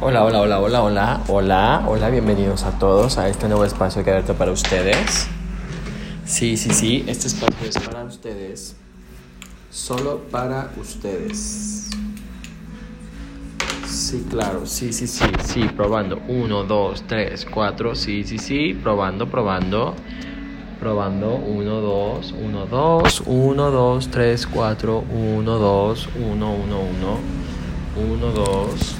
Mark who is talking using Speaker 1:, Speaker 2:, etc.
Speaker 1: Hola, hola, hola, hola, hola, hola, hola, bienvenidos a todos a este nuevo espacio que abierto para ustedes. Sí, sí, sí, este espacio es para ustedes, solo para ustedes. Sí, claro, sí, sí, sí, sí, probando. Uno, dos, tres, cuatro, sí, sí, sí, probando, probando. Probando, uno, dos, uno, dos, uno, dos, tres, cuatro, uno, dos, uno, uno, uno, uno, dos.